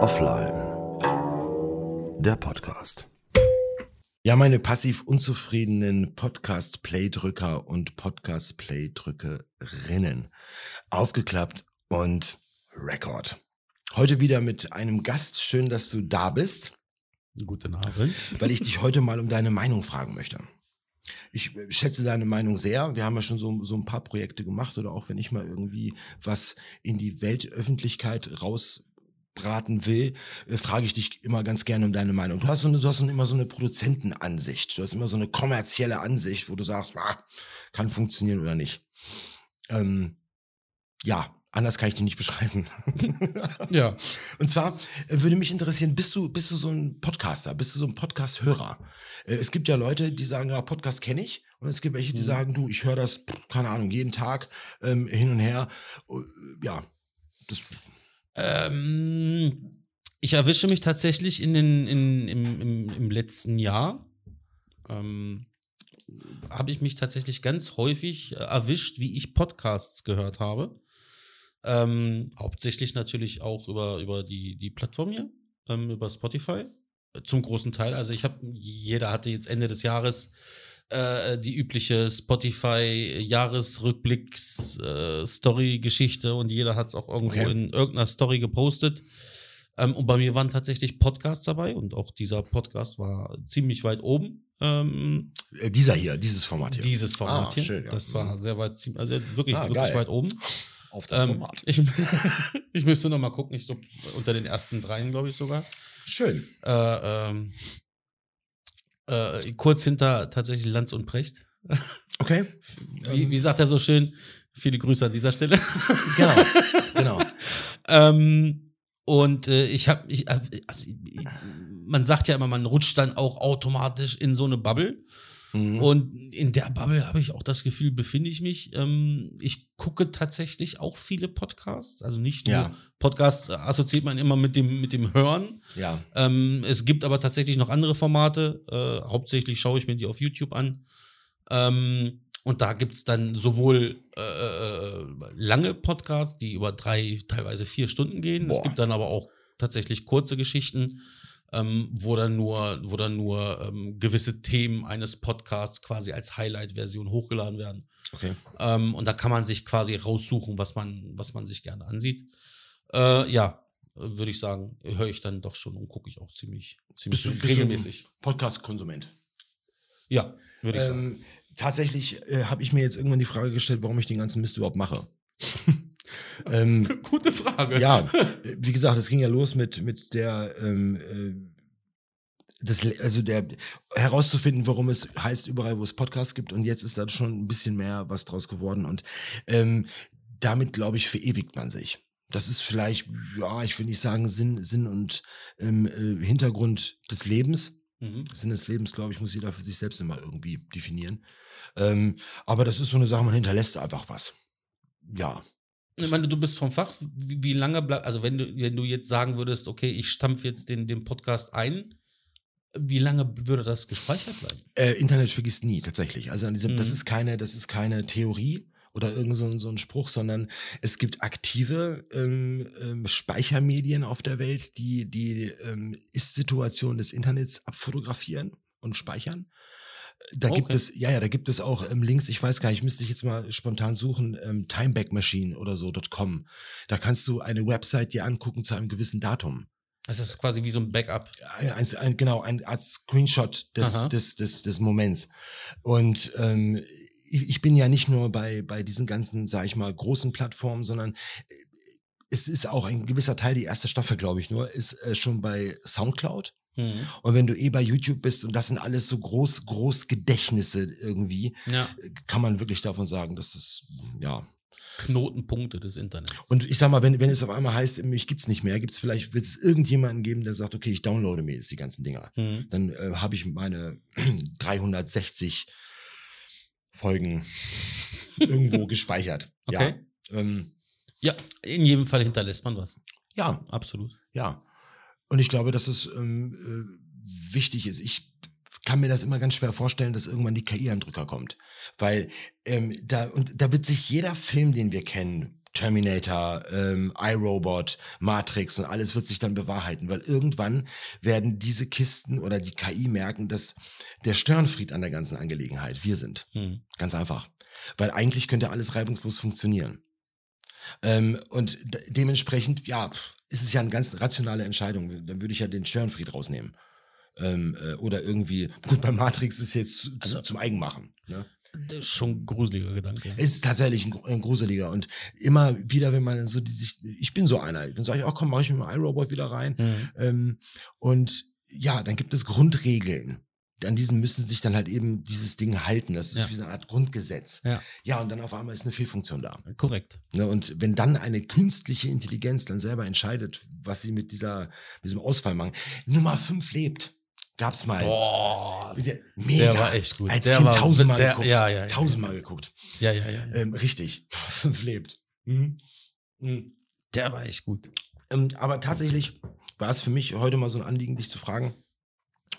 Offline. Der Podcast. Ja, meine passiv unzufriedenen Podcast-Playdrücker und Podcast-Playdrückerinnen. Aufgeklappt und Record. Heute wieder mit einem Gast. Schön, dass du da bist. Guten Abend. Weil ich dich heute mal um deine Meinung fragen möchte. Ich äh, schätze deine Meinung sehr. Wir haben ja schon so, so ein paar Projekte gemacht oder auch wenn ich mal irgendwie was in die Weltöffentlichkeit rausbraten will, äh, frage ich dich immer ganz gerne um deine Meinung. Du hast, so eine, du hast so immer so eine Produzentenansicht. Du hast immer so eine kommerzielle Ansicht, wo du sagst, ah, kann funktionieren oder nicht. Ähm, ja, Anders kann ich die nicht beschreiben. ja. Und zwar äh, würde mich interessieren, bist du, bist du so ein Podcaster? Bist du so ein Podcast-Hörer? Äh, es gibt ja Leute, die sagen, ja, Podcast kenne ich. Und es gibt welche, die mhm. sagen, du, ich höre das, keine Ahnung, jeden Tag ähm, hin und her. Uh, ja. Das ähm, ich erwische mich tatsächlich in den, in, im, im, im letzten Jahr. Ähm, habe ich mich tatsächlich ganz häufig erwischt, wie ich Podcasts gehört habe. Ähm, hauptsächlich natürlich auch über, über die, die Plattform hier, ähm, über Spotify. Zum großen Teil. Also ich habe, jeder hatte jetzt Ende des Jahres äh, die übliche Spotify-Jahresrückblicks-Story-Geschichte äh, und jeder hat es auch irgendwo okay. in irgendeiner Story gepostet. Ähm, und bei mir waren tatsächlich Podcasts dabei und auch dieser Podcast war ziemlich weit oben. Ähm, äh, dieser hier, dieses Format hier. Dieses Format ah, hier. Schön, ja. Das war mhm. sehr weit, also wirklich, ah, wirklich weit oben auf das ähm, Format. Ich, ich müsste noch mal gucken, ich glaube, unter den ersten dreien, glaube ich sogar. Schön. Äh, ähm, äh, kurz hinter tatsächlich Lanz und Precht. Okay. Wie, wie sagt er so schön? Viele Grüße an dieser Stelle. Genau, genau. ähm, und äh, ich habe, ich, also, man sagt ja immer, man rutscht dann auch automatisch in so eine Bubble. Mhm. Und in der Bubble habe ich auch das Gefühl, befinde ich mich. Ähm, ich gucke tatsächlich auch viele Podcasts. Also nicht nur ja. Podcasts assoziiert man immer mit dem, mit dem Hören. Ja. Ähm, es gibt aber tatsächlich noch andere Formate. Äh, hauptsächlich schaue ich mir die auf YouTube an. Ähm, und da gibt es dann sowohl äh, äh, lange Podcasts, die über drei, teilweise vier Stunden gehen. Boah. Es gibt dann aber auch tatsächlich kurze Geschichten ähm, wo dann nur, wo dann nur ähm, gewisse Themen eines Podcasts quasi als Highlight-Version hochgeladen werden. Okay. Ähm, und da kann man sich quasi raussuchen, was man, was man sich gerne ansieht. Äh, ja, würde ich sagen, höre ich dann doch schon und gucke ich auch ziemlich, ziemlich bist du, regelmäßig. Podcast-Konsument. Ja, würde ich sagen. Ähm, tatsächlich äh, habe ich mir jetzt irgendwann die Frage gestellt, warum ich den ganzen Mist überhaupt mache. Ähm, Gute Frage. Ja, wie gesagt, es ging ja los mit, mit der, ähm, äh, das, also der herauszufinden, warum es heißt, überall, wo es Podcasts gibt. Und jetzt ist da schon ein bisschen mehr was draus geworden. Und ähm, damit, glaube ich, verewigt man sich. Das ist vielleicht, ja, ich will nicht sagen, Sinn, Sinn und ähm, äh, Hintergrund des Lebens. Mhm. Sinn des Lebens, glaube ich, muss jeder für sich selbst immer irgendwie definieren. Ähm, aber das ist so eine Sache, man hinterlässt einfach was. Ja. Ich meine, du bist vom Fach. Wie, wie lange bleibt, also wenn du, wenn du jetzt sagen würdest, okay, ich stampfe jetzt den, den Podcast ein, wie lange würde das gespeichert bleiben? Äh, Internet vergisst nie, tatsächlich. Also diesem, mhm. das ist keine, das ist keine Theorie oder irgend so, so ein Spruch, sondern es gibt aktive ähm, ähm, Speichermedien auf der Welt, die die ähm, Ist-Situation des Internets abfotografieren und speichern. Da okay. gibt es, ja, ja, da gibt es auch ähm, Links, ich weiß gar nicht, müsste ich jetzt mal spontan suchen, ähm, Timeback oder so.com. Da kannst du eine Website dir angucken zu einem gewissen Datum. Das ist quasi wie so ein Backup. Ein, ein, genau, ein als Screenshot des, des, des, des Moments. Und ähm, ich, ich bin ja nicht nur bei, bei diesen ganzen, sag ich mal, großen Plattformen, sondern äh, es ist auch ein gewisser Teil, die erste Staffel, glaube ich nur, ist äh, schon bei Soundcloud. Mhm. Und wenn du eh bei YouTube bist und das sind alles so groß, groß Gedächtnisse irgendwie, ja. kann man wirklich davon sagen, dass das, ja. Knotenpunkte des Internets. Und ich sag mal, wenn, wenn es auf einmal heißt, mich gibt's nicht mehr, gibt's vielleicht, wird es irgendjemanden geben, der sagt, okay, ich downloade mir jetzt die ganzen Dinger. Mhm. Dann äh, habe ich meine 360 Folgen irgendwo gespeichert. Okay. Ja. Ähm, ja, in jedem Fall hinterlässt man was. Ja. Absolut. Ja. Und ich glaube, dass es ähm, äh, wichtig ist. Ich kann mir das immer ganz schwer vorstellen, dass irgendwann die KI an Drücker kommt. Weil ähm, da, und da wird sich jeder Film, den wir kennen, Terminator, ähm, iRobot, Matrix und alles wird sich dann bewahrheiten, weil irgendwann werden diese Kisten oder die KI merken, dass der Störenfried an der ganzen Angelegenheit wir sind. Hm. Ganz einfach. Weil eigentlich könnte alles reibungslos funktionieren. Ähm, und de dementsprechend, ja, ist es ja eine ganz rationale Entscheidung. Dann würde ich ja den Störenfried rausnehmen. Ähm, äh, oder irgendwie, gut, bei Matrix ist jetzt zu, Also- zum Eigenmachen. Ne? Das ist schon ein gruseliger Gedanke. Es ist tatsächlich ein, ein gruseliger. Und immer wieder, wenn man so die sich, ich bin so einer, dann sage ich, ach komm, mache ich mit dem iRobot wieder rein. Mhm. Ähm, und ja, dann gibt es Grundregeln. An diesen müssen sich dann halt eben dieses Ding halten. Das ist Ja. wie so eine Art Grundgesetz. Ja. Ja, und dann auf einmal ist eine Fehlfunktion da. Korrekt. Ne, und wenn dann eine künstliche Intelligenz dann selber entscheidet, was sie mit dieser, mit diesem Ausfall machen. Nummer 5 lebt. Gab's mal. Boah. Der- Mega. Der war echt gut. Als der Kind war tausendmal der, geguckt. Ja, ja, ja. Tausendmal geguckt. Ja, ja, ja. ja. Ähm, richtig. 5 lebt. Mhm. Mhm. Der war echt gut. Ähm, aber tatsächlich war es für mich heute mal so ein Anliegen, dich zu fragen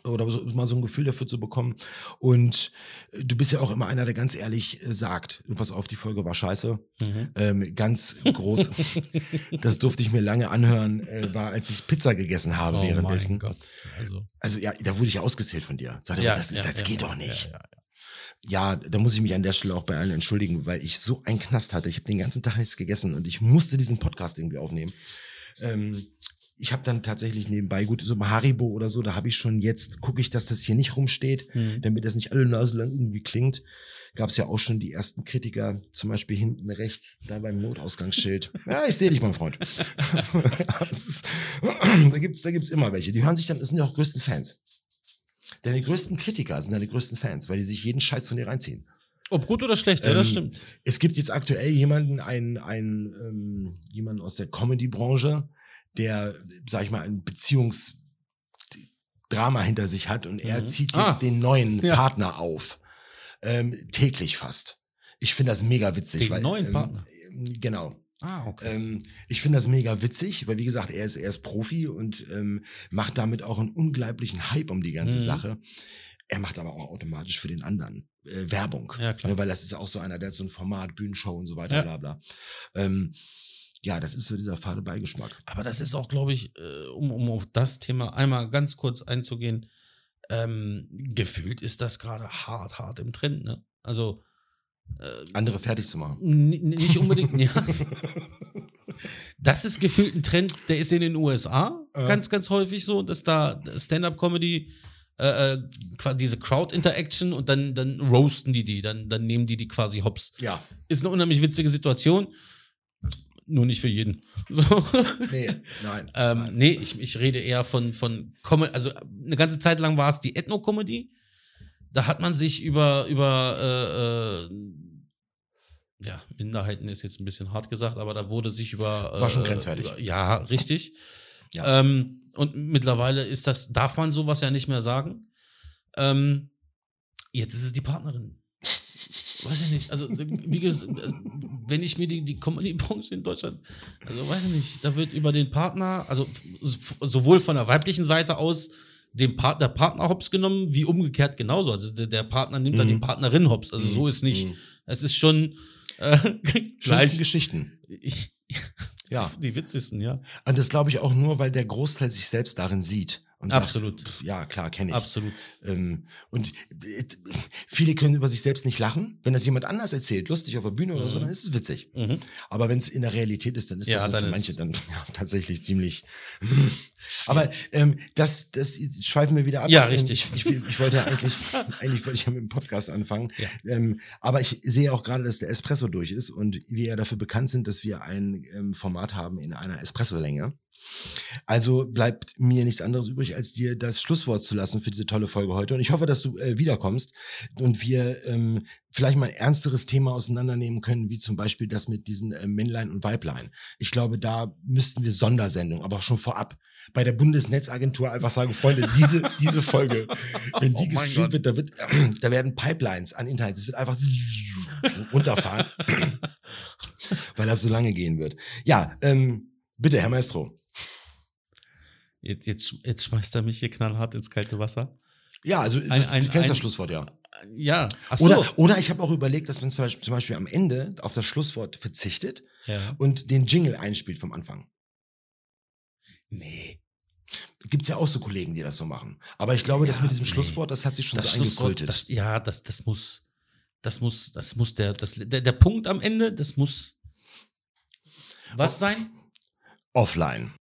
oder so, mal so ein Gefühl dafür zu bekommen. Und äh, du bist ja auch immer einer, der ganz ehrlich äh, sagt, du pass auf, die Folge war scheiße. Mhm. Ähm, ganz groß. das durfte ich mir lange anhören, äh, war, als ich Pizza gegessen habe oh währenddessen. mein Gott. Also, Also ja, da wurde ich ausgezählt von dir. Sagte, ja, das, ist, ja, das ja, geht doch nicht. Ja, da muss ich mich an der Stelle auch bei allen entschuldigen, weil ich so einen Knast hatte. Ich habe den ganzen Tag nichts gegessen und ich musste diesen Podcast irgendwie aufnehmen. Ähm, ich habe dann tatsächlich nebenbei, gut, so ein Haribo oder so, da habe ich schon jetzt, gucke ich, dass das hier nicht rumsteht, Mhm. damit das nicht alle Nase lang irgendwie klingt. Gab es ja auch schon die ersten Kritiker, zum Beispiel hinten rechts, da beim Notausgangsschild. Ja, ich sehe dich, mein Freund. Ist- da gibt's, da gibt's immer welche. Die hören sich dann, das sind ja auch größten Fans. Deine größten Kritiker sind deine größten Fans, weil die sich jeden Scheiß von dir reinziehen. Ob gut oder schlecht, ja, das Ähm, stimmt. Es gibt jetzt aktuell jemanden, einen, einen, ähm, jemanden aus der Comedy-Branche, der, sag ich mal, ein Beziehungsdrama hinter sich hat und er Mhm. zieht jetzt Ah. den neuen Ja. Partner auf. Ähm, täglich fast. Ich finde das mega witzig. Den neuen ähm, Partner? Genau. Ah, okay. Ähm, ich finde das mega witzig, weil wie gesagt, er ist, er ist Profi und ähm, macht damit auch einen unglaublichen Hype um die ganze Mhm. Sache. Er macht aber auch automatisch für den anderen äh, Werbung. Ja, klar. Ne, weil das ist auch so einer, der hat so ein Format, Bühnenshow und so weiter, Ja. bla bla. Ähm, ja, das ist so dieser fade Beigeschmack. Aber das ist auch, glaube ich, äh, um, um auf das Thema einmal ganz kurz einzugehen, ähm, gefühlt ist das gerade hart, hart im Trend, ne? Also äh, Andere fertig zu machen. nicht unbedingt, ja. Das ist gefühlt ein Trend, der ist in den USA Ja. ganz, ganz häufig so, dass da Stand-up-Comedy äh, äh, quasi diese Crowd-Interaction und dann, dann roasten die die, dann, dann nehmen die die quasi hops. Ja, Ist eine unheimlich witzige Situation, nur nicht für jeden. So. nee, nein. Ähm, nein. nee, ich, ich rede eher von, von Com also eine ganze Zeit lang war es die Ethno-Comedy. Da hat man sich über, über äh, äh, ja, Minderheiten ist jetzt ein bisschen hart gesagt, aber da wurde sich über. War schon äh, grenzwertig. Über, ja, richtig. Ja. Ähm, und mittlerweile ist das, darf man sowas ja nicht mehr sagen. Ähm, jetzt ist es die Partnerin. Weiß ich nicht. Also, wie gesagt, wenn ich mir die, die Comedy-Branche in Deutschland, also weiß ich nicht, da wird über den Partner, also sowohl von der weiblichen Seite aus dem Part, der Partner hops genommen, wie umgekehrt genauso. Also der, der Partner nimmt dann Mhm. die Partnerin hops. Also so ist nicht. Es ist schon äh, gleich. Geschichten. Ich, Ja. Die witzigsten, ja. Und das glaube ich auch nur, weil der Großteil sich selbst darin sieht. Und Absolut. Sagt, pf, ja, klar, kenne ich. Absolut. Ähm, und äh, viele können über sich selbst nicht lachen. Wenn das jemand anders erzählt, lustig auf der Bühne oder so, Mhm. dann ist es witzig. Mhm. Aber wenn es in der Realität ist, dann ist Ja, das so für manche dann ja, tatsächlich ziemlich. Aber ähm, das, das schweifen wir wieder ab. Ja, Ähm, richtig. Ich, ich, ich wollte ja eigentlich, eigentlich wollte ich ja mit dem Podcast anfangen. Ja. Ähm, aber ich sehe auch gerade, dass der Espresso durch ist und wir ja dafür bekannt sind, dass wir ein ähm, Format haben in einer Espresso-Länge. Also bleibt mir nichts anderes übrig, als dir das Schlusswort zu lassen für diese tolle Folge heute. Und ich hoffe, dass du äh, wiederkommst und wir ähm, vielleicht mal ein ernsteres Thema auseinandernehmen können, wie zum Beispiel das mit diesen äh, Männlein und Weiblein. Ich glaube, da müssten wir Sondersendungen, aber auch schon vorab bei der Bundesnetzagentur einfach sagen, Freunde, diese, diese Folge, wenn die Oh gestreamt wird, da, wird, da werden Pipelines an Internet, es wird einfach runterfahren, weil das so lange gehen wird. Ja, ähm, bitte, Herr Maestro. Jetzt, jetzt, jetzt schmeißt er mich hier knallhart ins kalte Wasser. Ja, also Ein- ein- du kennst ein- das Schlusswort, ja. Ja. So. Oder, oder ich habe auch überlegt, dass man zum Beispiel, zum Beispiel am Ende auf das Schlusswort verzichtet ja. und den Jingle einspielt vom Anfang. Nee. Gibt es ja auch so Kollegen, die das so machen. Aber ich glaube, das Ja, mit diesem nee. Schlusswort, das hat sich schon Das so eingekultet. das, ja, das, das muss, das muss, das muss der, das, der, der Punkt am Ende, das muss was sein? Offline.